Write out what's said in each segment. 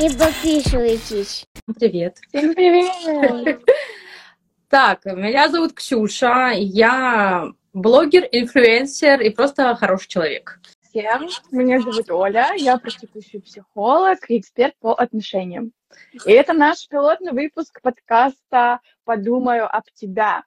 И подписывайтесь. Привет. Всем привет! Так, меня зовут Ксюша, я блогер, инфлюенсер и просто хороший человек. Всем, меня зовут Оля, я практикующий психолог и эксперт по отношениям. И это наш пилотный выпуск подкаста «Подумаю об тебя».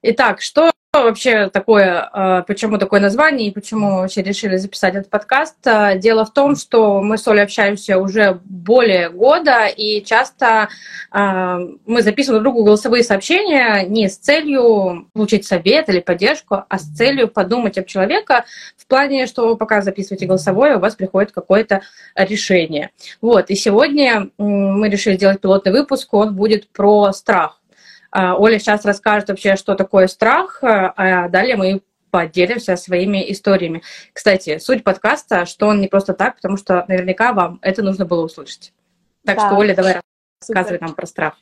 Итак, что вообще такое, э, почему такое название и почему вообще решили записать этот подкаст? Э, Дело в том, что мы с Олей общаемся уже более года, и часто э, мы записываем друг другу голосовые сообщения не с целью получить совет или поддержку, а с целью подумать об человека в плане, что вы пока записываете голосовое, у вас приходит какое-то решение. Вот, и сегодня мы решили сделать пилотный выпуск, он будет про страх. А, Оля сейчас расскажет вообще, что такое страх, а далее мы поделимся своими историями. Кстати, суть подкаста, что он не просто так, потому что наверняка вам это нужно было услышать. Так Да. что, Оля, давай рассказывай Супер. нам про страх.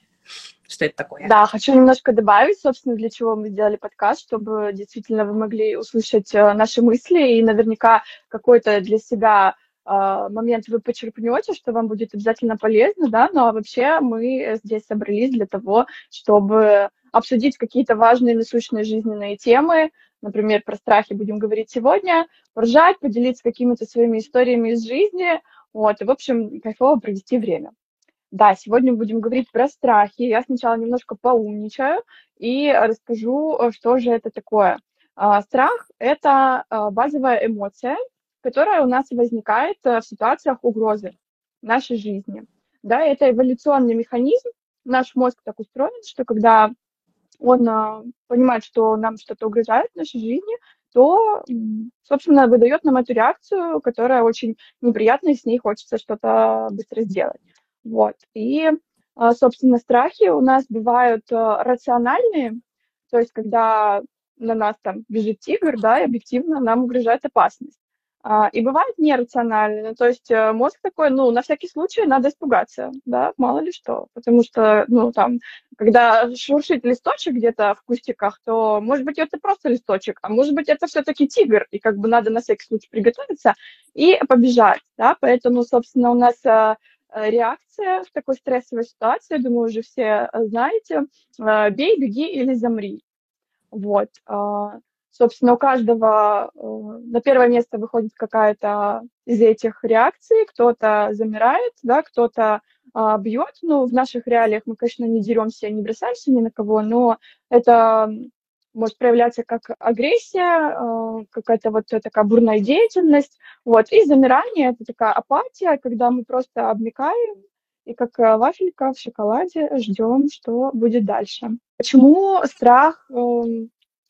Что это такое? Да, хочу немножко добавить, собственно, для чего мы сделали подкаст, чтобы действительно вы могли услышать э, наши мысли и наверняка какой-то для себя момент вы почерпнете, что вам будет обязательно полезно, да, но вообще мы здесь собрались для того, чтобы обсудить какие-то важные насущные жизненные темы, например, про страхи будем говорить сегодня, поржать, поделиться какими-то своими историями из жизни, вот, и, в общем, кайфово провести время. Да, сегодня будем говорить про страхи. Я сначала немножко поумничаю и расскажу, э, что же это такое. А, Страх — это а, базовая эмоция, которая у нас возникает э, в ситуациях угрозы нашей жизни. Да, это эволюционный механизм. Наш мозг так устроен, что когда он а, понимает, что нам что-то угрожает в нашей жизни, то, собственно, выдает нам эту реакцию, которая очень неприятная, и с ней хочется что-то быстро сделать. Вот. И, а, собственно, страхи у нас бывают рациональные, то есть когда на нас там бежит тигр, да, и объективно нам угрожает опасность. А, И бывают нерациональные, то есть э, мозг такой, ну, на всякий случай надо испугаться, да, мало ли что, потому что, ну, там, когда шуршит листочек где-то в кустиках, то, может быть, это просто листочек, а может быть, это все-таки тигр, и как бы надо на всякий случай приготовиться и побежать, да, поэтому, собственно, у нас э, реакция в такой стрессовой ситуации, я думаю, уже все э, знаете, бей, беги или замри. Вот. Собственно, у каждого э, на первое место выходит какая-то из этих реакций. Кто-то замирает, да, кто-то а, бьет. Ну, в наших реалиях мы, конечно, не деремся, не бросаемся ни на кого, но это может проявляться как агрессия, э, какая-то вот такая бурная деятельность. Вот. И замирание — это такая апатия, когда мы просто обмикаем и как э, вафелька в шоколаде ждем, что будет дальше. Почему страх?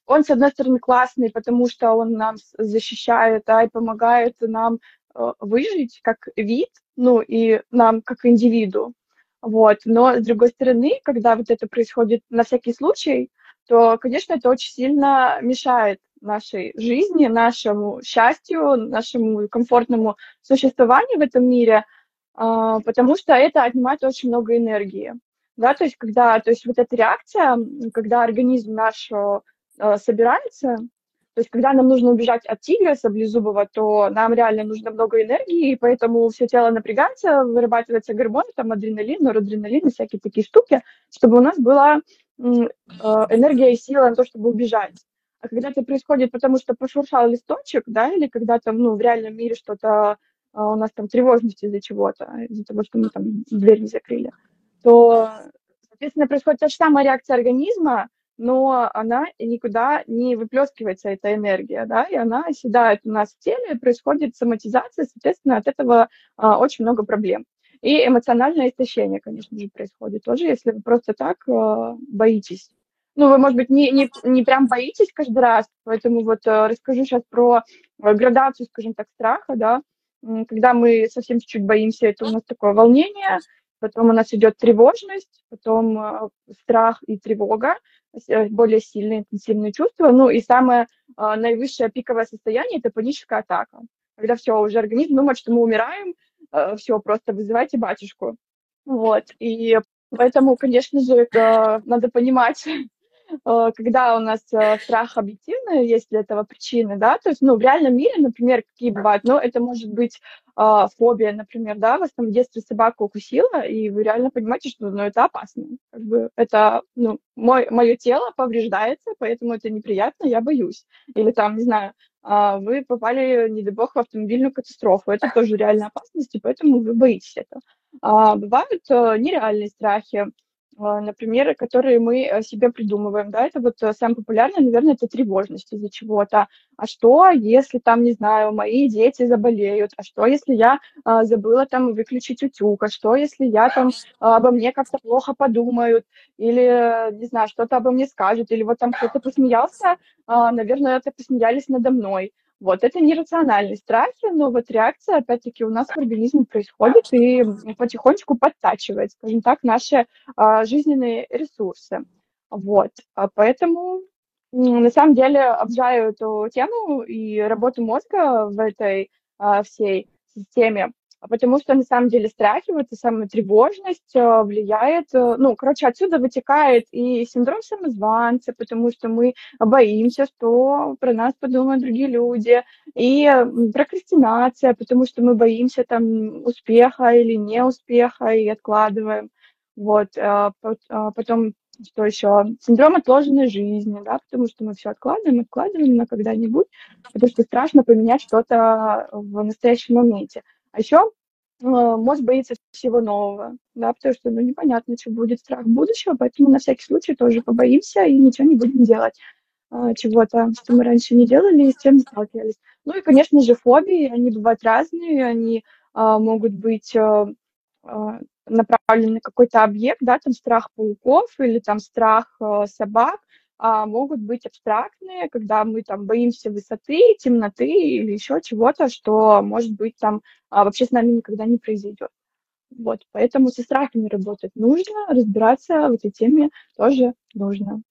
Он, с одной стороны, классный, потому что он нам защищает, да, и помогает нам э, выжить как вид, ну, и нам как индивиду. Вот. Но, с другой стороны, когда вот это происходит на всякий случай, то, конечно, это очень сильно мешает нашей жизни, нашему счастью, нашему комфортному существованию в этом мире, а, потому что это отнимает очень много энергии. Да, то есть, когда, то есть вот эта реакция, когда организм наш э, собирается, то есть, когда нам нужно убежать от тигра саблезубого, то нам реально нужно много энергии, и поэтому все тело напрягается, вырабатывается гормон, там адреналин, норадреналин и всякие такие штуки, чтобы у нас была э, энергия и сила на то, чтобы убежать. А когда это происходит, потому что пошуршал листочек, да, или когда там, ну, в реальном мире что-то а, у нас там тревожность из-за чего-то, из-за того, что мы там дверь не закрыли, то, соответственно, происходит та же самая реакция организма, но она никуда не выплескивается, эта энергия, да, и она оседает у нас в теле, происходит соматизация, соответственно, от этого а, очень много проблем. И эмоциональное истощение, конечно же, происходит тоже, если вы просто так а, боитесь. Ну, вы, может быть, не, не, не прям боитесь каждый раз, поэтому вот а, расскажу сейчас про а, градацию, скажем так, страха, да, когда мы совсем чуть-чуть боимся, это у нас такое волнение, потом у нас идет тревожность, потом э, страх и тревога, э, более сильные, интенсивные чувства. Ну и самое э, наивысшее пиковое состояние– это паническая атака, когда все, уже организм думает, что мы умираем, все, просто вызывайте батюшку. Вот, и поэтому, конечно же, это надо понимать, когда у нас э, страх объективный, есть для этого причины, да, то есть, ну, в реальном мире, например, какие бывают, ну, это может быть э, фобия, например, да, вас там в детстве собака укусила, и вы реально понимаете, что, ну, это опасно, как бы, это, ну, мой, мое тело повреждается, поэтому это неприятно, я боюсь. Или там, не знаю, а, вы попали, не дай бог, в автомобильную катастрофу. Это тоже реальная опасность, и поэтому вы боитесь этого. А, бывают э, нереальные страхи, а, например, которые мы э, себе придумываем, да, это вот э, самое популярное, наверное, это тревожность из-за чего-то. А что, если там, не знаю, мои дети заболеют? А что, если я а, забыла там выключить утюг? А что, если я там а, обо мне как-то плохо подумают? Или, не знаю, что-то обо мне скажут? Или вот там кто-то посмеялся, а, наверное, это посмеялись надо мной. Вот, это нерациональные страхи, но вот реакция, опять-таки, у нас в организме происходит и потихонечку подтачивает, скажем так, наши а, жизненные ресурсы. Вот, а поэтому на самом деле обожаю эту тему и работу мозга в этой а, всей системе. А потому что на самом деле страхи, вот эта самая тревожность э, влияет, э, ну, короче, отсюда вытекает и синдром самозванца, потому что мы боимся, что про нас подумают другие люди, и прокрастинация, потому что мы боимся там успеха или неуспеха и откладываем. Вот, потом что еще? Синдром отложенной жизни, да, потому что мы все откладываем, откладываем на когда-нибудь, потому что страшно поменять что-то в настоящем моменте. А еще мозг боится всего нового, да, потому что, ну, непонятно, что будет страх будущего, поэтому на всякий случай тоже побоимся и ничего не будем делать а, чего-то, что мы раньше не делали и с чем не сталкивались. Ну и, конечно же, фобии, они бывают разные, они а, могут быть а, направлены на какой-то объект, да, там страх пауков или там страх а, собак, а, могут быть абстрактные, когда мы там боимся высоты, темноты или еще чего-то, что, может быть, там а, вообще с нами никогда не произойдет. Вот, поэтому со страхами работать нужно, разбираться в этой теме тоже нужно.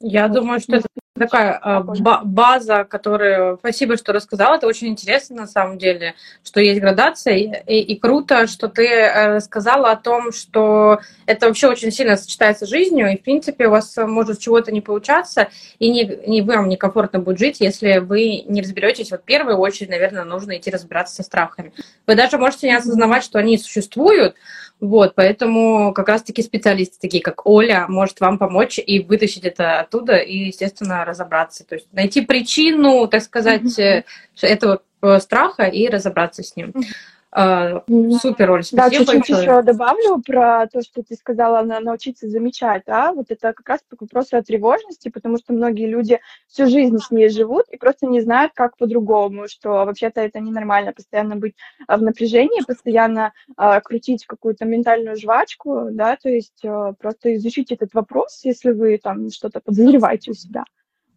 Я вот. думаю, что это такая а, база, которая... Спасибо, что рассказала. Это очень интересно, на самом деле, что есть градация. И, и круто, что ты э, сказала о том, что это вообще очень сильно сочетается с жизнью. И, в принципе, у вас может чего-то не получаться, и не, не вам некомфортно будет жить, если вы не разберетесь. Вот в первую очередь, наверное, нужно идти разбираться со страхами. Вы даже можете не осознавать, что они существуют, вот, поэтому как раз-таки специалисты такие, как Оля, может вам помочь и вытащить это оттуда и, естественно, разобраться. То есть найти причину, так сказать, mm-hmm. этого э, страха и разобраться с ним. А, супер, Оль, спасибо Да, чуть-чуть еще добавлю про то, что ты сказала, научиться замечать, да, вот это как раз к вопросу о тревожности, потому что многие люди всю жизнь с ней живут и просто не знают, как по-другому, что вообще-то это ненормально, постоянно быть а, в напряжении, постоянно э, крутить какую-то ментальную жвачку, да, то есть э, просто изучить этот вопрос, если вы там что-то подозреваете у себя.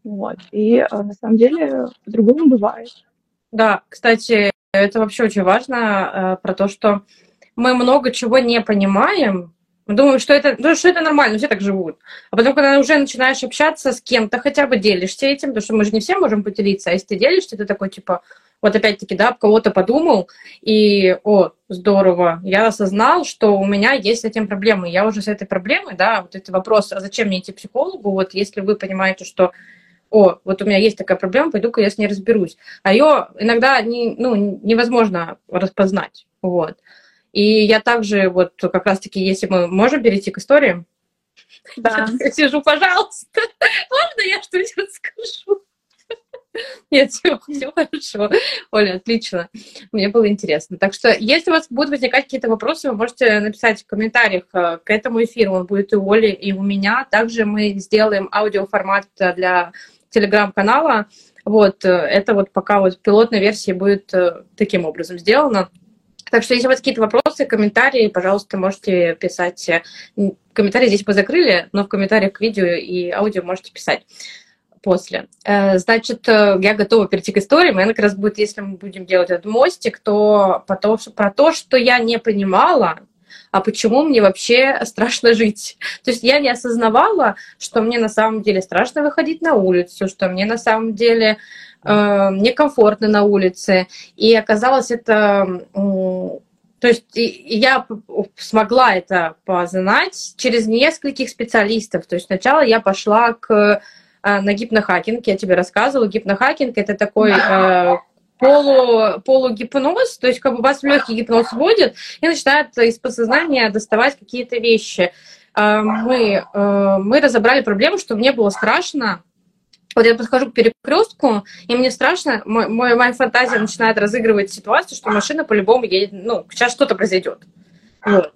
Вот. И э, на самом деле по-другому бывает. Да, кстати, это вообще очень важно э, про то, что мы много чего не понимаем. Мы думаем, что это, ну, что это нормально, все так живут. А потом, когда уже начинаешь общаться с кем-то, хотя бы делишься этим, потому что мы же не все можем поделиться, а если ты делишься, ты такой, типа, вот опять-таки, да, кого-то подумал, и, о, здорово, я осознал, что у меня есть с этим проблемы. Я уже с этой проблемой, да, вот этот вопрос, а зачем мне идти к психологу, вот если вы понимаете, что о, вот у меня есть такая проблема, пойду-ка я с ней разберусь. А ее иногда не, ну, невозможно распознать. Вот. И я также, вот как раз-таки, если мы можем перейти к истории, да. я сижу, пожалуйста, можно я что-нибудь расскажу? Нет, все, все хорошо. Оля, отлично. Мне было интересно. Так что, если у вас будут возникать какие-то вопросы, вы можете написать в комментариях э, к этому эфиру. Он будет и у Оли, и у меня. Также мы сделаем аудиоформат для телеграм-канала. Вот, э, это вот пока вот пилотная версия будет э, таким образом сделана. Так что, если у вас какие-то вопросы, комментарии, пожалуйста, можете писать. Комментарии здесь мы закрыли, но в комментариях к видео и аудио можете писать после. Э, значит, я готова перейти к историям. И она как раз будет, если мы будем делать этот мостик, то про то, что я не понимала, а почему мне вообще страшно жить. То есть я не осознавала, что мне на самом деле страшно выходить на улицу, что мне на самом деле э, некомфортно на улице. И оказалось это То есть я смогла это познать через нескольких специалистов. То есть сначала я пошла к, э, на гипнохакинг, я тебе рассказывала. Гипнохакинг – это такой э, полу, полугипноз, то есть как бы вас легкий гипноз вводит и начинает из подсознания доставать какие-то вещи. Э, мы, э, мы разобрали проблему, что мне было страшно вот я подхожу к перекрестку, и мне страшно, мой, моя фантазия начинает разыгрывать ситуацию, что машина по-любому едет, ну, сейчас что-то произойдет. Вот.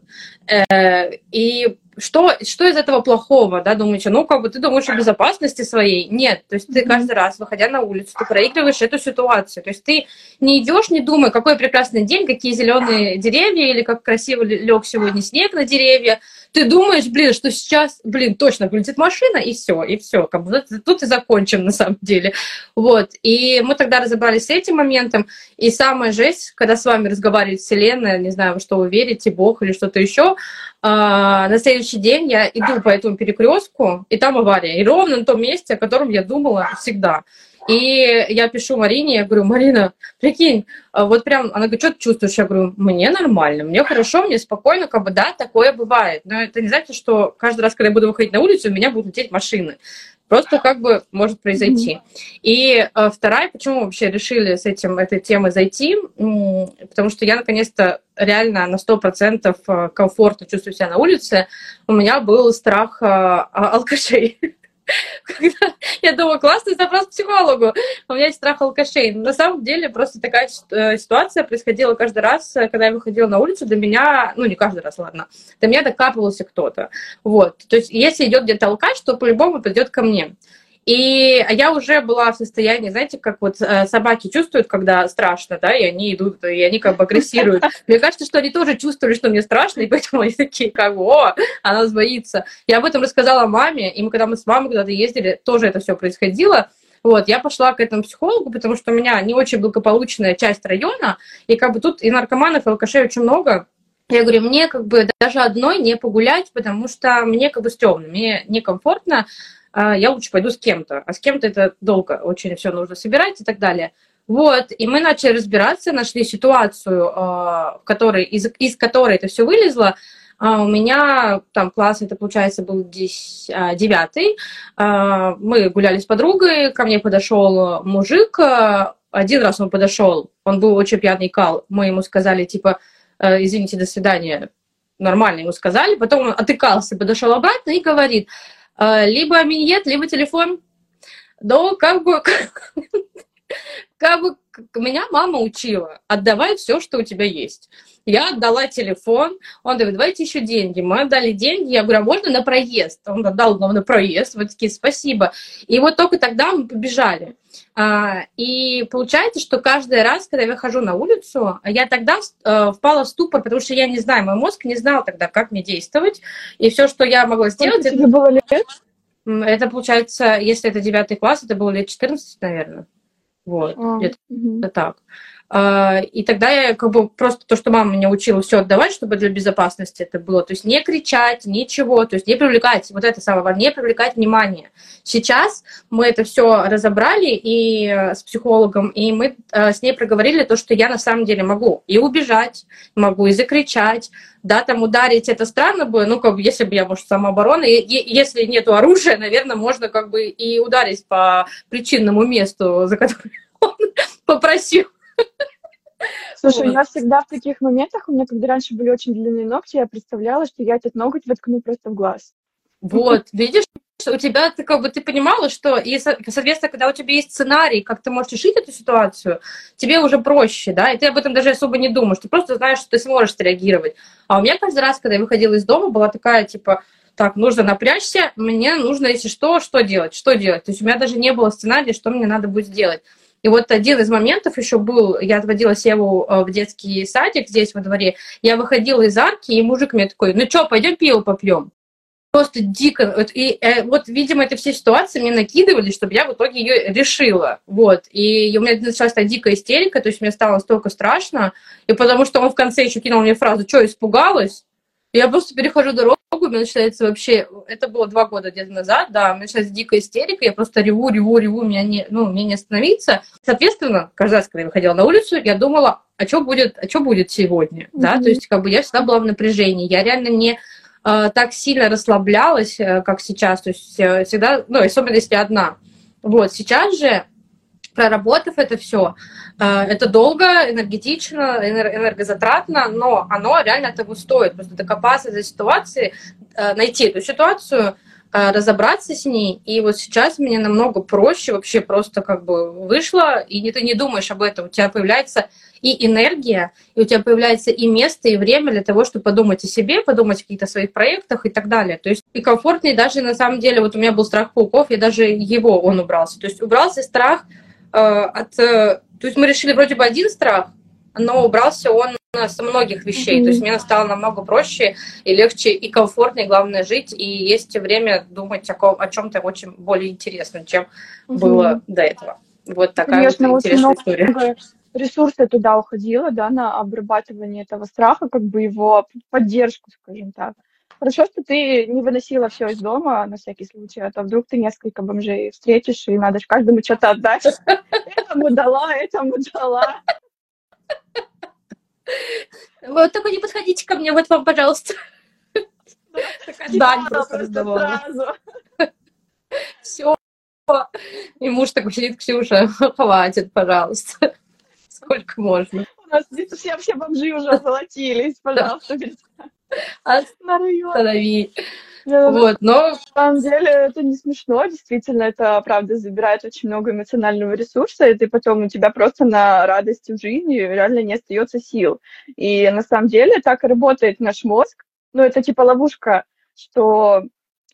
Э, и что, что из этого плохого, да, думаете, ну, как бы ты думаешь о безопасности своей? Нет, то есть ты каждый раз, выходя на улицу, ты проигрываешь эту ситуацию. То есть ты не идешь, не думая, какой прекрасный день, какие зеленые деревья, или как красиво лег сегодня снег на деревья. Ты думаешь, блин, что сейчас, блин, точно полетит машина, и все, и все. Как бы тут и закончим на самом деле. Вот. И мы тогда разобрались с этим моментом. И самая жесть, когда с вами разговаривает Вселенная, не знаю, во что вы верите, Бог или что-то еще, а, на следующий день я иду по этому перекрестку, и там авария. И ровно на том месте, о котором я думала всегда. И я пишу Марине, я говорю, Марина, прикинь, а вот прям, она говорит, что ты чувствуешь? Я говорю, мне нормально, мне хорошо, мне спокойно, как бы, да, такое бывает. Но это не значит, что каждый раз, когда я буду выходить на улицу, у меня будут лететь машины. Просто как бы может произойти. Mm-hmm. И э, вторая, почему вообще решили с этим, этой темой зайти, потому что я наконец-то реально на 100% э, комфортно чувствую себя на улице. У меня был страх э, алкашей. я думаю, классный запрос к психологу, у меня есть страх алкашей. На самом деле просто такая э, ситуация происходила каждый раз, когда я выходила на улицу, до меня, ну не каждый раз, ладно, до меня докапывался кто-то. Вот. То есть если идет где-то алкаш, то по-любому придет ко мне. И я уже была в состоянии, знаете, как вот э, собаки чувствуют, когда страшно, да, и они идут, и они как бы агрессируют. Мне кажется, что они тоже чувствовали, что мне страшно, и поэтому они такие, как, о, она боится. Я об этом рассказала маме, и мы, когда мы с мамой куда-то ездили, тоже это все происходило. Вот, я пошла к этому психологу, потому что у меня не очень благополучная часть района, и как бы тут и наркоманов, и алкашей очень много. Я говорю, мне как бы даже одной не погулять, потому что мне как бы стрёмно, мне некомфортно, я лучше пойду с кем-то. А с кем-то это долго очень все нужно собирать и так далее. Вот, и мы начали разбираться, нашли ситуацию, а, в которой, из, из которой это все вылезло. А, у меня там класс, это получается был девятый. Мы гуляли с подругой, ко мне подошел мужик. Один раз он подошел, он был очень пьяный кал. Мы ему сказали, типа, «Э, извините, до свидания. Нормально ему сказали. Потом он отыкался, подошел обратно и говорит, а, либо миньет, либо телефон. Но как бы, как бы меня мама учила, отдавай все, что у тебя есть. Я отдала телефон, он говорит, давайте еще деньги. Мы отдали деньги, я говорю, а можно на проезд? Он отдал нам на проезд, вот такие, спасибо. И вот только тогда мы побежали. А, и получается, что каждый раз, когда я выхожу на улицу, я тогда э, впала в ступор, потому что я не знаю, мой мозг не знал тогда, как мне действовать. И все, что я могла сделать... Это... было лет? Это получается, если это девятый класс, это было лет 14, наверное. Вот, а, где-то угу. так. А, и тогда я как бы просто то, что мама меня учила все отдавать, чтобы для безопасности это было. То есть не кричать, ничего, то есть не привлекать, вот это самое важное, не привлекать внимание. Сейчас мы это все разобрали и э, с психологом, и мы э, с ней проговорили то, что я на самом деле могу и убежать, могу и закричать, да, там ударить это странно бы, ну, как бы, если бы я, может, самооборона, и, и, если нету оружия, наверное, можно как бы и ударить по причинному месту, за которое он попросил. Слушай, вот. я всегда в таких моментах, у меня когда раньше были очень длинные ногти, я представляла, что я этот ноготь воткну просто в глаз. Вот, видишь, у тебя ты как бы ты понимала, что и соответственно, когда у тебя есть сценарий, как ты можешь решить эту ситуацию, тебе уже проще, да, и ты об этом даже особо не думаешь, ты просто знаешь, что ты сможешь реагировать. А у меня каждый раз, когда я выходила из дома, была такая типа, так, нужно напрячься, мне нужно, если что, что делать, что делать. То есть у меня даже не было сценария, что мне надо будет сделать. И вот один из моментов еще был, я отводила Севу э, в детский садик здесь во дворе, я выходила из арки, и мужик мне такой, ну что, пойдем пиво попьем. Просто дико. И э, вот, видимо, это все ситуации мне накидывали, чтобы я в итоге ее решила. Вот. И у меня началась такая дикая истерика, то есть мне стало столько страшно. И потому что он в конце еще кинул мне фразу, что, испугалась? Я просто перехожу дорогу, у меня начинается вообще, это было два года где-то назад, да, у меня начинается дикая истерика, я просто реву, реву, реву, меня не, ну, мне не остановиться. Соответственно, каждый раз, когда я выходила на улицу, я думала, а что будет, а что будет сегодня, mm-hmm. да, то есть как бы я всегда была в напряжении, я реально не э, так сильно расслаблялась, э, как сейчас, то есть э, всегда, ну, особенно если одна. Вот, сейчас же проработав это все, э, это долго, энергетично, энергозатратно, но оно реально того стоит. Просто докопаться до ситуации, э, найти эту ситуацию, э, разобраться с ней. И вот сейчас мне намного проще вообще просто как бы вышло, и ты не думаешь об этом. У тебя появляется и энергия, и у тебя появляется и место, и время для того, чтобы подумать о себе, подумать о каких-то своих проектах и так далее. То есть и комфортнее даже на самом деле, вот у меня был страх пауков, я даже его, он убрался. То есть убрался страх от... Э, то есть мы решили вроде бы один страх, но убрался он с многих вещей. Mm-hmm. То есть мне стало намного проще и легче, и комфортнее, главное, жить, и есть время думать о, ком, о чем-то очень более интересном, чем mm-hmm. было до этого. Вот такая Конечно, вот интересная история. Ресурсы туда уходило, да, на обрабатывание этого страха, как бы его поддержку, скажем так. Хорошо, что ты не выносила все из дома на всякий случай, а то вдруг ты несколько бомжей встретишь, и надо же каждому что-то отдать. Этому дала, этому дала. Вот только не подходите ко мне, вот вам, пожалуйста. Да, просто раздавала. Все. И муж такой сидит, Ксюша, хватит, пожалуйста. Сколько можно? У нас здесь все, все бомжи уже золотились, пожалуйста, Останови. Вот, но... На самом деле это не смешно, действительно, это, правда, забирает очень много эмоционального ресурса, и ты потом у тебя просто на радости в жизни реально не остается сил. И на самом деле так и работает наш мозг. Ну, это типа ловушка, что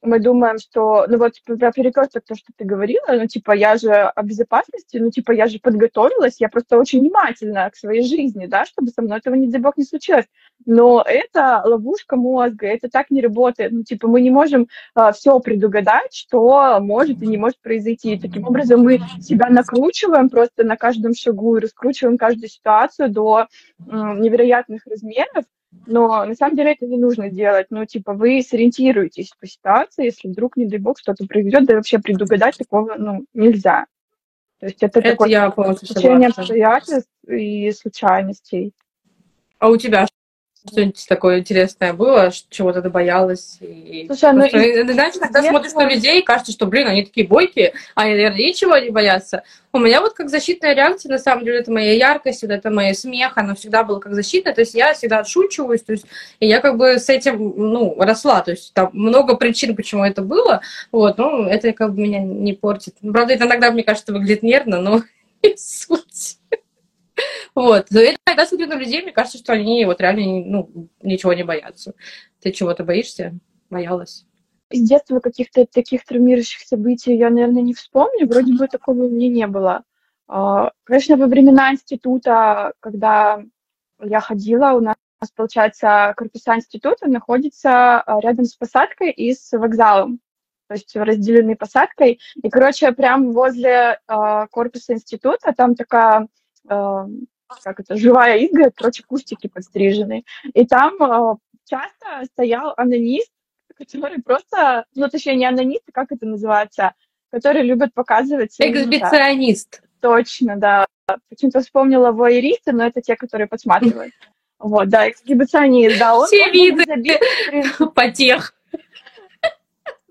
мы думаем, что, ну вот про перекресток, то, что ты говорила, ну типа я же о безопасности, ну типа я же подготовилась, я просто очень внимательна к своей жизни, да, чтобы со мной этого, не дай бог, не случилось. Но это ловушка мозга, это так не работает. Ну типа мы не можем а, все предугадать, что может и не может произойти. И таким образом мы себя накручиваем просто на каждом шагу и раскручиваем каждую ситуацию до м, невероятных размеров, но на самом деле это не нужно делать. Ну, типа, вы сориентируетесь по ситуации, если вдруг, не дай бог, что-то произойдет, да вообще предугадать такого, ну, нельзя. То есть это, это такое я течение обстоятельств и случайностей. А у тебя что-нибудь такое интересное было, чего-то ты боялась? И... Слушай, ну, и... знаешь, когда детства... смотришь на людей, кажется, что, блин, они такие бойкие, а они, наверное, ничего не боятся. У меня вот как защитная реакция, на самом деле, это моя яркость, вот это мой смех, оно всегда было как защитная, то есть я всегда отшучиваюсь, то есть и я как бы с этим, ну, росла, то есть там много причин, почему это было, вот, ну, это как бы меня не портит. Правда, это иногда, мне кажется, выглядит нервно, но суть. Вот. Но я иногда смотрю на людей, мне кажется, что они вот реально ну, ничего не боятся. Ты чего-то боишься? Боялась? Из детства каких-то таких травмирующих событий я, наверное, не вспомню. Вроде бы такого у меня не было. А, конечно, во времена института, когда я ходила, у нас, получается, корпуса института находится а, рядом с посадкой и с вокзалом то есть разделены посадкой. И, короче, прям возле э, корпуса института там такая как это, живая изгородь, короче, кустики подстрижены. И там э, часто стоял анонист, который просто, ну, точнее, не анонист, а как это называется, который любит показывать... Эксбиционист. Точно, да. Почему-то вспомнила воеристы, но это те, которые подсматривают. Вот, да, эксгибиционист, да. Он, Все виды потех.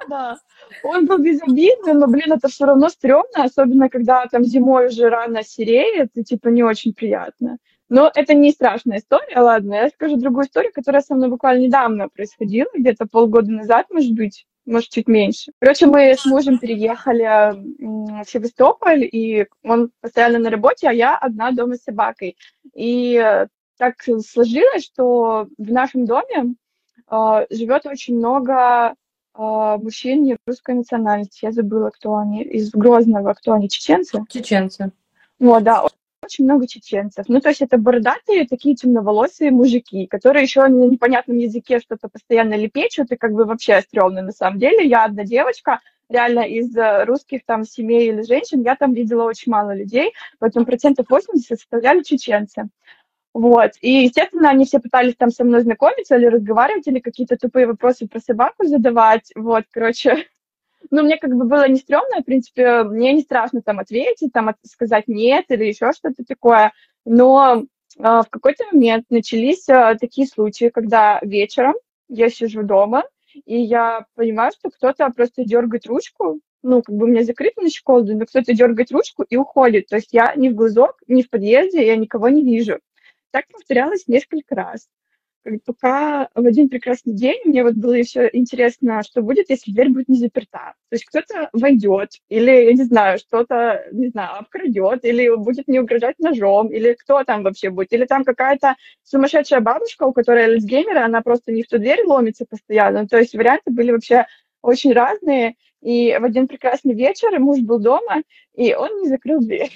Да. Он был безобидный, но, блин, это все равно стрёмно, особенно когда там зимой уже рано сереет, и типа не очень приятно. Но это не страшная история, ладно. Я скажу другую историю, которая со мной буквально недавно происходила, где-то полгода назад, может быть, может, чуть меньше. Короче, мы с мужем переехали в Севастополь, и он постоянно на работе, а я одна дома с собакой. И так сложилось, что в нашем доме э, живет очень много мужчин русской национальности. Я забыла, кто они. Из Грозного. Кто они? Чеченцы? Чеченцы. Вот, да. Очень много чеченцев. Ну, то есть это бородатые, такие темноволосые мужики, которые еще на непонятном языке что-то постоянно лепечут, и как бы вообще стрёмно на самом деле. Я одна девочка, реально из э, русских там семей или женщин, я там видела очень мало людей, поэтому процентов 80 составляли чеченцы. Вот. И, естественно, они все пытались там со мной знакомиться или разговаривать, или какие-то тупые вопросы про собаку задавать. Вот, короче, ну, мне как бы было не стрёмно, в принципе, мне не страшно там ответить, там сказать нет или еще что-то такое. Но э, в какой-то момент начались э, такие случаи, когда вечером я сижу дома, и я понимаю, что кто-то просто дергает ручку, ну, как бы у меня закрыто на щеколду, но кто-то дергает ручку и уходит. То есть я ни в глазок, ни в подъезде, я никого не вижу. Так повторялось несколько раз. Пока в один прекрасный день мне вот было еще интересно, что будет, если дверь будет не заперта. То есть кто-то войдет, или, я не знаю, что-то, не знаю, обкрадет, или будет не угрожать ножом, или кто там вообще будет, или там какая-то сумасшедшая бабушка, у которой альцгеймера, она просто не в ту дверь ломится постоянно. То есть варианты были вообще очень разные. И в один прекрасный вечер муж был дома, и он не закрыл дверь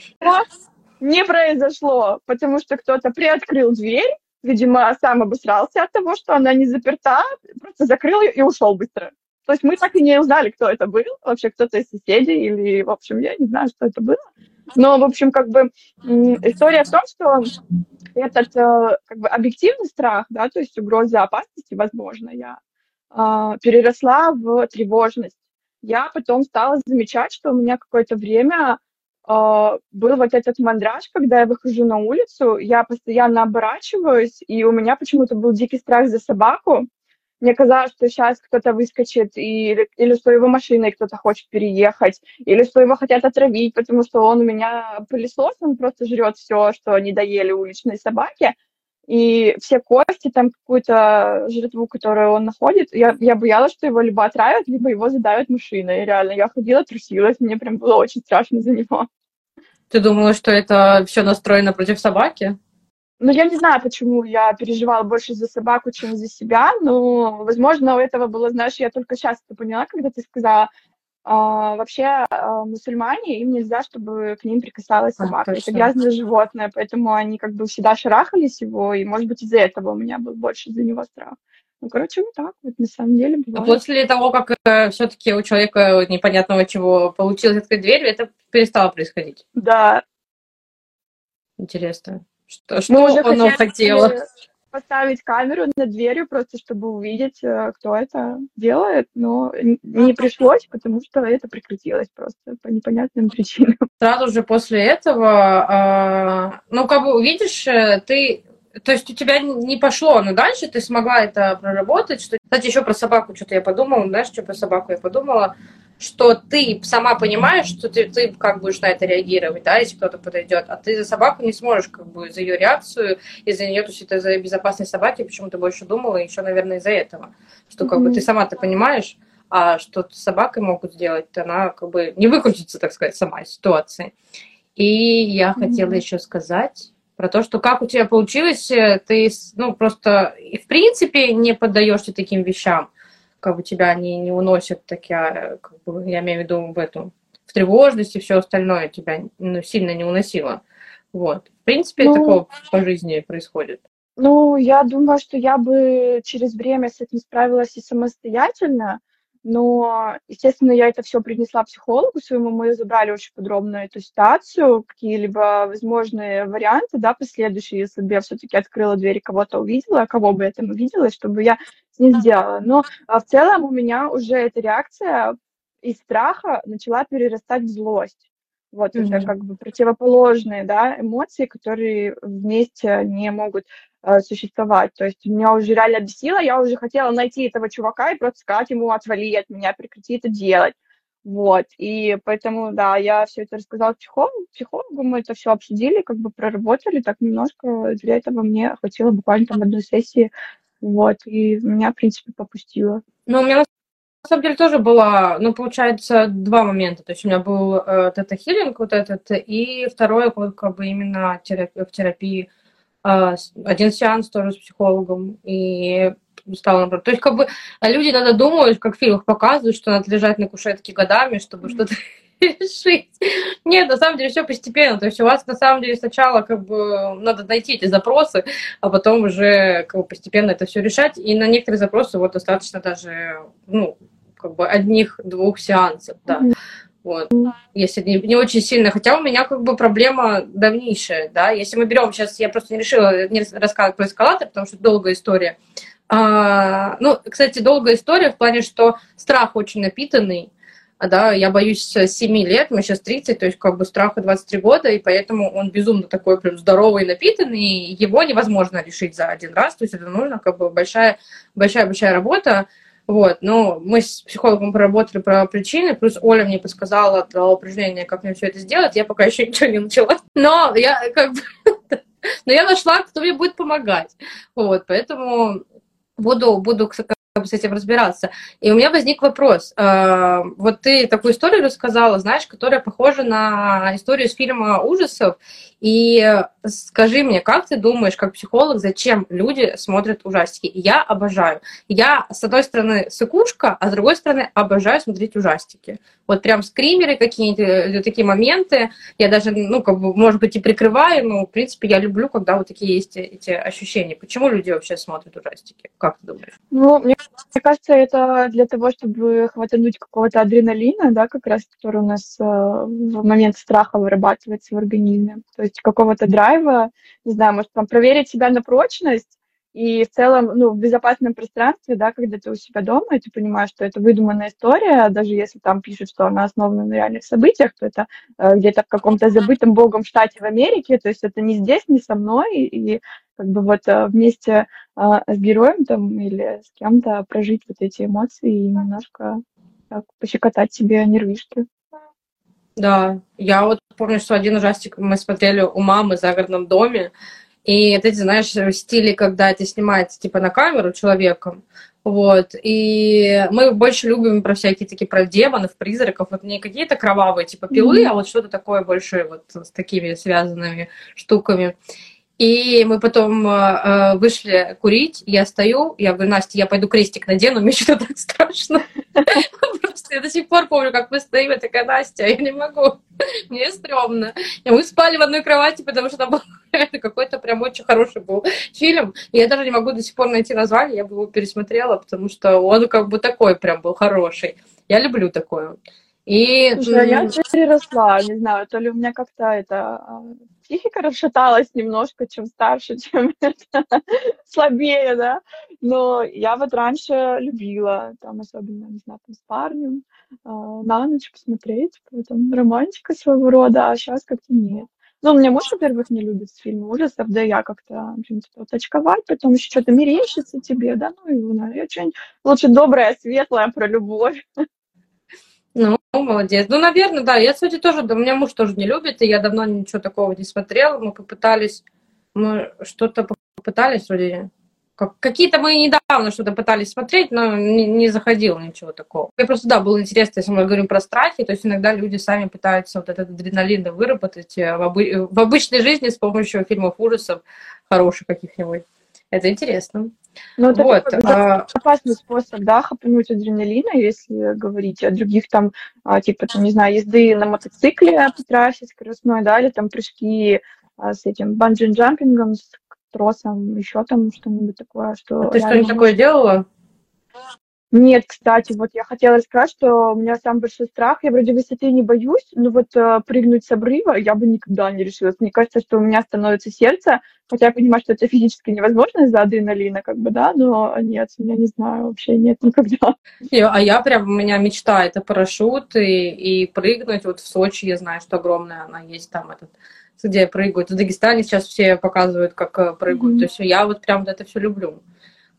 не произошло, потому что кто-то приоткрыл дверь, видимо, сам обосрался от того, что она не заперта, просто закрыл ее и ушел быстро. То есть мы так и не узнали, кто это был, вообще кто-то из соседей или, в общем, я не знаю, что это было. Но, в общем, как бы история в том, что этот э, как бы объективный страх, да, то есть угроза опасности, возможно, я э, переросла в тревожность. Я потом стала замечать, что у меня какое-то время был вот этот мандраж, когда я выхожу на улицу, я постоянно оборачиваюсь, и у меня почему-то был дикий страх за собаку. Мне казалось, что сейчас кто-то выскочит, или, или что его машиной кто-то хочет переехать, или что его хотят отравить, потому что он у меня пылесос, он просто жрет все, что не доели уличные собаки. И все кости, там какую-то жратву, которую он находит, я, я боялась, что его либо отравят, либо его задавят машиной. И реально, я ходила, трусилась, мне прям было очень страшно за него. Ты думала, что это все настроено против собаки? Ну, я не знаю, почему я переживала больше за собаку, чем за себя, но, возможно, у этого было, знаешь, я только сейчас это поняла, когда ты сказала, а, вообще а, мусульмане, им нельзя, чтобы к ним прикасалась собака. А, это грязное животное, поэтому они как бы всегда шарахались его, и, может быть, из-за этого у меня был больше за него страх. Ну, короче, вот так вот, на самом деле, бывает. А после того, как э, все-таки у человека непонятного чего получилось открыть дверь, это перестало происходить? Да. Интересно. Что, что Мы уже он хотел? Поставить камеру над дверью, просто чтобы увидеть, э, кто это делает, но не пришлось, потому что это прекратилось просто по непонятным причинам. Сразу же после этого, э, ну, как бы, видишь, э, ты то есть у тебя не пошло, но дальше ты смогла это проработать. Что... Кстати, еще про собаку что-то я подумала, знаешь, что про собаку я подумала, что ты сама понимаешь, что ты, ты как будешь на это реагировать, да, если кто-то подойдет, а ты за собаку не сможешь как бы за ее реакцию, из-за нее, то есть это за безопасность собаки, почему ты больше думала, еще, наверное, из-за этого, что как mm-hmm. бы ты сама ты понимаешь, а что с собакой могут сделать, она как бы не выкрутится, так сказать, сама из ситуации. И я mm-hmm. хотела еще сказать про то, что как у тебя получилось, э, ты, ну, просто в принципе не поддаешься таким вещам, как бы тебя не, не уносят, так я, как бы, я имею в виду в эту, в тревожность и все остальное тебя ну, сильно не уносило. Вот. В принципе, ну, такого по жизни происходит. Ну, я думаю, что я бы через время с этим справилась и самостоятельно, но, естественно, я это все принесла психологу своему, мы разобрали очень подробно эту ситуацию, какие-либо возможные варианты, да, последующие, если бы я все-таки открыла дверь и кого-то увидела, кого бы я там увидела, чтобы я с ним сделала. Но а, в целом у меня уже эта реакция из страха начала перерастать в злость. Вот mm-hmm. уже как бы противоположные, да, эмоции, которые вместе не могут э, существовать. То есть меня уже реально бесило, я уже хотела найти этого чувака и просто сказать ему, отвали от меня, прекрати это делать. Вот, и поэтому, да, я все это рассказала психологу, психологу, мы это все обсудили, как бы проработали так немножко, для этого мне хватило буквально там одной сессии, вот, и меня, в принципе, попустило. Ну, у меня самом деле тоже было, ну, получается, два момента. То есть у меня был э, тета-хиллинг вот этот, и второе, как бы именно терапия, в терапии. Э, один сеанс тоже с психологом, и стало наоборот. То есть, как бы, люди надо думают, как в фильмах показывают, что надо лежать на кушетке годами, чтобы что-то решить. Нет, на самом деле все постепенно. То есть у вас на самом деле сначала как бы надо найти эти запросы, а потом уже как бы постепенно это все решать. И на некоторые запросы вот достаточно даже, ну, как бы одних-двух сеансов, да. Вот. Если не, не очень сильно. Хотя у меня как бы проблема давнейшая, да. Если мы берем сейчас, я просто не решила не рассказывать про эскалатор, потому что долгая история. А, ну, кстати, долгая история в плане, что страх очень напитанный. Да, я боюсь с 7 лет, мы сейчас 30, то есть как бы страха 23 года, и поэтому он безумно такой прям здоровый, напитанный, его невозможно решить за один раз, то есть это нужно как бы большая, большая, большая работа. Вот, но мы с психологом проработали про причины, плюс Оля мне подсказала дала упражнение, как мне все это сделать, я пока еще ничего не начала. Но я как бы... Но я нашла, кто мне будет помогать. Вот, поэтому буду, буду с этим разбираться. И у меня возник вопрос. Э, вот ты такую историю рассказала, знаешь, которая похожа на историю из фильма ужасов. И скажи мне, как ты думаешь, как психолог, зачем люди смотрят ужастики? Я обожаю. Я, с одной стороны, сыкушка, а с другой стороны, обожаю смотреть ужастики. Вот прям скримеры какие-нибудь, э, такие моменты. Я даже, ну, как бы, может быть, и прикрываю, но, в принципе, я люблю, когда вот такие есть эти ощущения. Почему люди вообще смотрят ужастики? Как ты думаешь? Ну, мне мне кажется, это для того, чтобы хватануть какого-то адреналина, да, как раз, который у нас э, в момент страха вырабатывается в организме. То есть какого-то драйва, не знаю, может, там проверить себя на прочность, и в целом, ну, в безопасном пространстве, да, когда ты у себя дома, и ты понимаешь, что это выдуманная история, даже если там пишут, что она основана на реальных событиях, то это э, где-то в каком-то забытом богом штате в Америке, то есть это не здесь, не со мной, и, и как бы вот э, вместе э, с героем там или с кем-то прожить вот эти эмоции и немножко так, пощекотать себе нервишки. Да, я вот помню, что один ужастик мы смотрели у мамы в загородном доме, и эти, знаешь, стили, когда это снимается типа на камеру человеком, вот, и мы больше любим про всякие такие, про демонов, призраков, вот не какие-то кровавые типа пилы, mm-hmm. а вот что-то такое больше вот с такими связанными штуками. И мы потом э, вышли курить, я стою, я говорю, Настя, я пойду крестик надену, мне что-то так страшно. Просто я до сих пор помню, как мы стоим, я такая, Настя, я не могу, мне стрёмно. И мы спали в одной кровати, потому что там был какой-то прям очень хороший был фильм. И я даже не могу до сих пор найти название, я бы его пересмотрела, потому что он как бы такой прям был хороший. Я люблю такое. И... Слушай, а я переросла, не знаю, то ли у меня как-то это а, психика расшаталась немножко, чем старше, чем слабее, да. Но я вот раньше любила, там, особенно, не знаю, там, с парнем, э, на ночь посмотреть, там, романтика своего рода, а сейчас как-то нет. Ну, меня муж, во-первых, не любит фильмы ужасов, да я как-то, в принципе, вот очковать, потом еще что-то мерещится тебе, да, ну, и, ну, я что-нибудь лучше доброе, светлое про любовь. Ну, молодец. Ну, наверное, да. Я, кстати, тоже, да, у меня муж тоже не любит, и я давно ничего такого не смотрела. Мы попытались, мы что-то попытались вроде как, какие-то мы недавно что-то пытались смотреть, но не, не заходило ничего такого. Мне просто, да, было интересно, если мы говорим про страхи, то есть иногда люди сами пытаются вот этот адреналин выработать э, в, обы- в обычной жизни с помощью фильмов ужасов хороших каких-нибудь. Это интересно. Ну, это вот, а... опасный способ, да, хапнуть адреналина, если говорить о других там, а, типа, там, не знаю, езды на мотоцикле по трассе скоростной, да, или там прыжки а, с этим банджи-джампингом, с тросом, еще там что-нибудь такое, что... А ты что-нибудь такое делала? Нет, кстати, вот я хотела рассказать, что у меня самый большой страх, я вроде высоты не боюсь, но вот э, прыгнуть с обрыва я бы никогда не решилась. Мне кажется, что у меня становится сердце, хотя я понимаю, что это физически невозможно из-за адреналина, как бы, да, но нет, меня не знаю, вообще нет никогда. А я прям, у меня мечта, это парашют и, и прыгнуть, вот в Сочи я знаю, что огромная она есть там этот где прыгают. В Дагестане сейчас все показывают, как э, прыгают. Mm-hmm. То есть я вот прям вот это все люблю.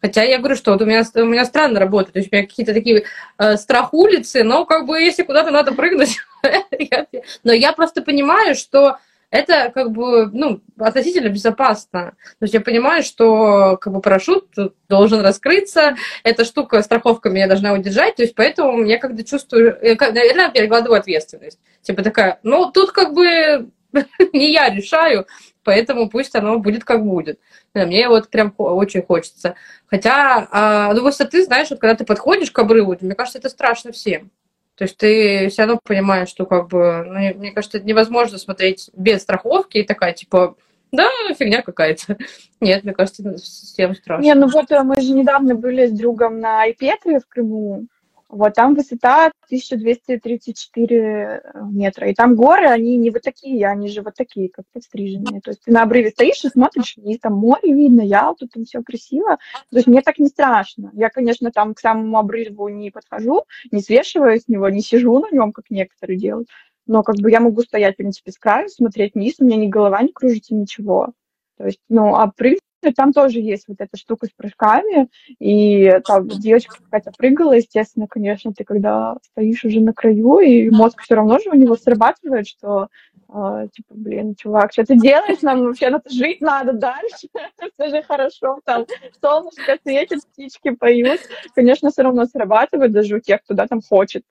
Хотя я говорю, что вот у меня, у меня странно работает, то есть у меня какие-то такие э, страх улицы, но как бы если куда-то надо прыгнуть, но я просто понимаю, что это как бы, ну, относительно безопасно. То есть я понимаю, что как бы парашют должен раскрыться, эта штука, страховка меня должна удержать, то есть поэтому я когда чувствую, наверное, перекладываю ответственность. Типа такая, ну, тут как бы не я решаю, поэтому пусть оно будет как будет. Мне вот прям очень хочется. Хотя, а, ну, высоты, знаешь, вот когда ты подходишь к обрыву, мне кажется, это страшно всем. То есть ты все равно понимаешь, что как бы, ну, мне кажется, это невозможно смотреть без страховки и такая, типа, да, фигня какая-то. Нет, мне кажется, всем страшно. Не, ну вот э, мы же недавно были с другом на Айпетре в Крыму, Вот там высота 1234 метра. И там горы, они не вот такие, они же вот такие, как подстриженные. То есть ты на обрыве стоишь и смотришь вниз, там море видно, Ялту, там все красиво. То есть мне так не страшно. Я, конечно, там к самому обрыву не подхожу, не свешиваюсь с него, не сижу на нем, как некоторые делают. Но как бы я могу стоять, в принципе, с краю, смотреть вниз, у меня ни голова не кружится, ничего. То есть, ну, прыгать там тоже есть вот эта штука с прыжками, и там девочка какая-то прыгала, естественно, конечно, ты когда стоишь уже на краю, и мозг все равно же у него срабатывает, что э, типа, блин, чувак, что ты делаешь, нам вообще надо жить надо дальше, все же хорошо, там солнышко светит, птички поют, конечно, все равно срабатывает даже у тех, кто да, там хочет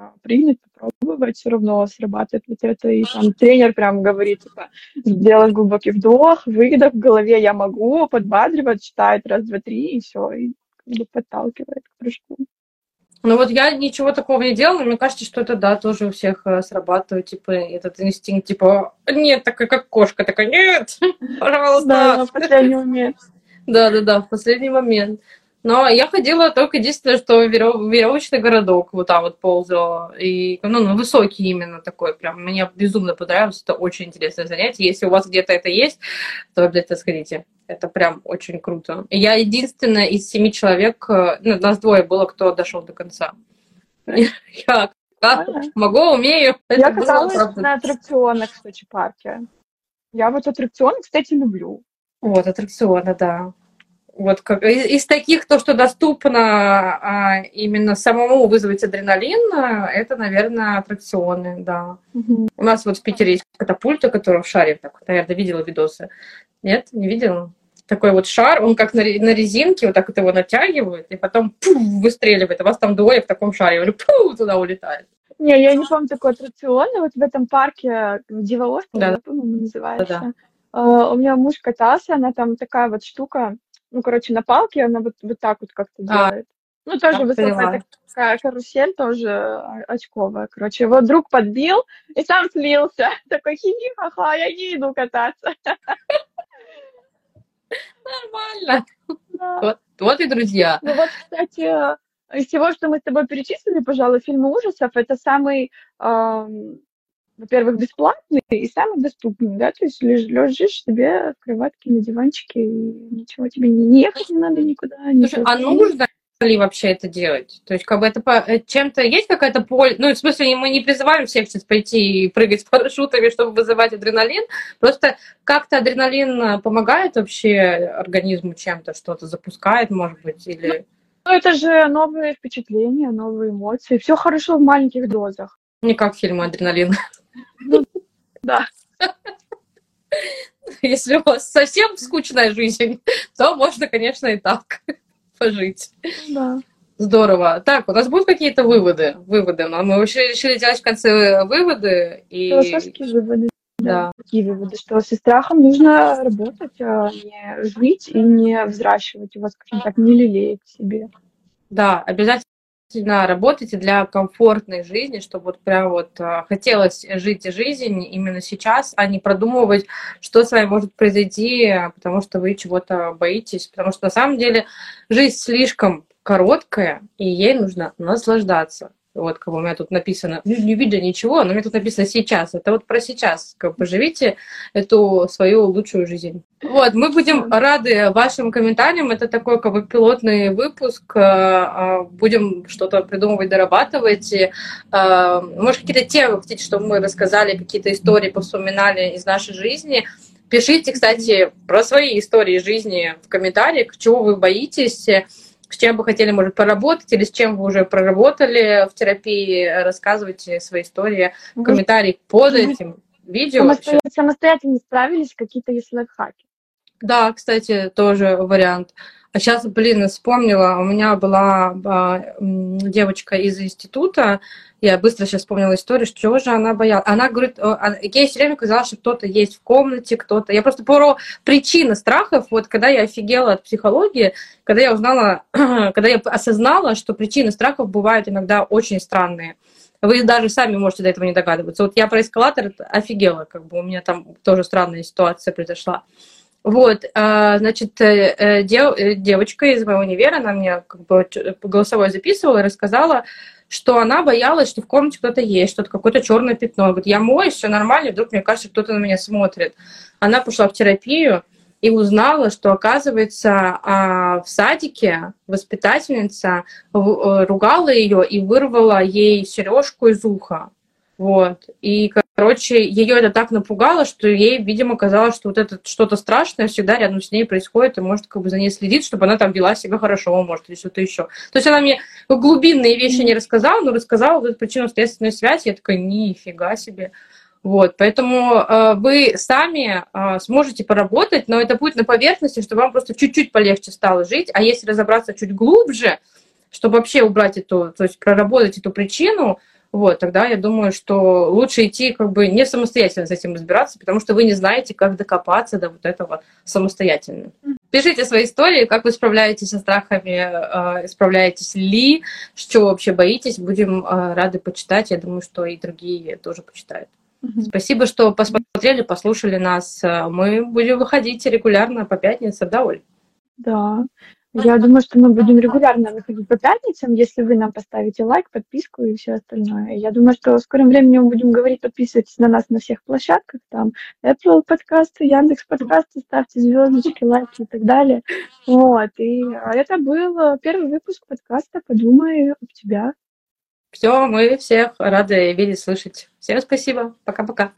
а, принять, попробовать, все равно срабатывает вот это. И там тренер прям говорит, типа, сделать глубокий вдох, выдох в голове, я могу, подбадривать, читает раз, два, три, и все, и как бы подталкивает к прыжку. Ну вот я ничего такого не делала, но мне кажется, что это, да, тоже у всех э, срабатывает, типа, этот инстинкт, типа, нет, такая как кошка, такая, нет, пожалуйста. Да, в последний момент. Да-да-да, в последний момент. Но я ходила только единственное, что веревочный городок вот там вот ползала. И, ну, ну, высокий именно такой прям. Мне безумно понравилось. Это очень интересное занятие. Если у вас где-то это есть, то обязательно сходите. Это прям очень круто. Я единственная из семи человек, э, ну, нас двое было, кто дошел до конца. Я могу, умею. Я каталась на аттракционах в Сочи парке. Я вот аттракционы, кстати, люблю. Вот, аттракционы, да. Вот как из, из таких, то, что доступно а, именно самому вызвать адреналин, это, наверное, аттракционы, да. Угу. У нас вот в Питере есть катапульта, которая в шаре, так, наверное, видела видосы. Нет, не видела? Такой вот шар, он как на, на резинке, вот так вот его натягивают, и потом пуф, выстреливает, а вас там двое в таком шаре, или пуф, туда улетает. Не, я не помню такой аттракцион, вот в этом парке Дива Остров, да. по-моему, называется. Да, да. Uh, у меня муж катался, она там такая вот штука, ну, короче, на палке она вот, вот так вот как-то а, делает. Ну, тоже высокая такая карусель, тоже а, очковая. Короче, его друг подбил и сам слился. Такой хихи ха-ха, я не иду кататься. Нормально. Вот, вот и друзья. Ну вот, кстати, из всего, что мы с тобой перечислили, пожалуй, фильмы ужасов, это самый эм, во-первых, бесплатный и самый доступный, да, то есть лежишь себе в кроватке на диванчике, и ничего тебе не ехать не надо никуда. Слушай, а нужно ли вообще это делать? То есть, как бы это по, э, чем-то есть какая-то польза? Ну, в смысле, мы не призываем всех сейчас пойти и прыгать с парашютами, чтобы вызывать адреналин. Просто как-то адреналин э, помогает вообще организму чем-то, что-то запускает, может быть, или... Ну, это же новые впечатления, новые эмоции. Все хорошо в маленьких дозах. Не как фильм «Адреналин». Да. Если у вас совсем скучная жизнь, то можно, конечно, и так пожить. Да. Здорово. Так, у нас будут какие-то выводы? Выводы. Но мы вообще решили делать в конце выводы. И... Философские выводы. Да. Такие выводы, что со страхом нужно работать, а не жить и не взращивать его, скажем так, не лелеять себе. Да, обязательно работайте для комфортной жизни, чтобы вот прям вот а, хотелось жить жизнь именно сейчас, а не продумывать, что с вами может произойти, потому что вы чего-то боитесь. Потому что на самом деле жизнь слишком короткая, и ей нужно наслаждаться. Вот, как у меня тут написано, не, не видя ничего, но у меня тут написано сейчас. Это вот про сейчас. Как бы живите эту свою лучшую жизнь. Вот, мы будем рады вашим комментариям. Это такой как бы пилотный выпуск. Э, э, будем что-то придумывать, дорабатывать. Э, может, какие-то темы хотите, чтобы мы рассказали, какие-то истории повспоминали из нашей жизни. Пишите, кстати, про свои истории жизни в комментариях, чего вы боитесь с чем бы хотели, может, поработать, или с чем вы уже проработали в терапии, рассказывайте свои истории в комментариях под этим видео. Самостоятельно, самостоятельно справились, какие-то есть лайфхаки. Да, кстати, тоже вариант. А сейчас, блин, вспомнила, у меня была а, девочка из института, я быстро сейчас вспомнила историю, что же она боялась. Она говорит, ей все время казалось, что кто-то есть в комнате, кто-то. Я просто про причины страхов, вот когда я офигела от психологии, когда я узнала, когда я осознала, что причины страхов бывают иногда очень странные. Вы даже сами можете до этого не догадываться. Вот я про эскалатор офигела, как бы у меня там тоже странная ситуация произошла. Вот, а, значит, э, э, дев, девочка из моего универа, она мне как бы голосовой записывала и рассказала, что она боялась, что в комнате кто-то есть, что-то какое-то черное пятно. Говорит, я моюсь, все нормально, вдруг мне кажется, кто-то на меня смотрит. Она пошла в терапию и узнала, что, оказывается, а, в садике воспитательница э, ругала ее и вырвала ей сережку из уха. Вот. И, короче, ее это так напугало, что ей, видимо, казалось, что вот это что-то страшное всегда рядом с ней происходит, и может как бы за ней следить, чтобы она там вела себя хорошо, может, или что-то еще. То есть она мне глубинные вещи не рассказала, но рассказала вот эту причинно-следственную связь, я такая, нифига себе. Вот, поэтому э, вы сами э, сможете поработать, но это будет на поверхности, чтобы вам просто чуть-чуть полегче стало жить. А если разобраться чуть глубже, чтобы вообще убрать эту, то есть проработать эту причину, вот, тогда я думаю, что лучше идти как бы не самостоятельно с этим разбираться, потому что вы не знаете, как докопаться до вот этого самостоятельно. Пишите свои истории, как вы справляетесь со страхами, э, справляетесь ли, что вообще боитесь. Будем э, рады почитать. Я думаю, что и другие тоже почитают. Спасибо, что посмотрели, послушали нас. Мы будем выходить регулярно по пятницам, да, Оль? Да. Я думаю, что мы будем регулярно выходить по пятницам, если вы нам поставите лайк, подписку и все остальное. Я думаю, что в скором времени мы будем говорить, подписывайтесь на нас на всех площадках, там Apple подкасты, Яндекс подкасты, ставьте звездочки, лайки и так далее. Вот. И это был первый выпуск подкаста «Подумай об тебя». Все, мы всех рады видеть, слышать. Всем спасибо. Пока-пока.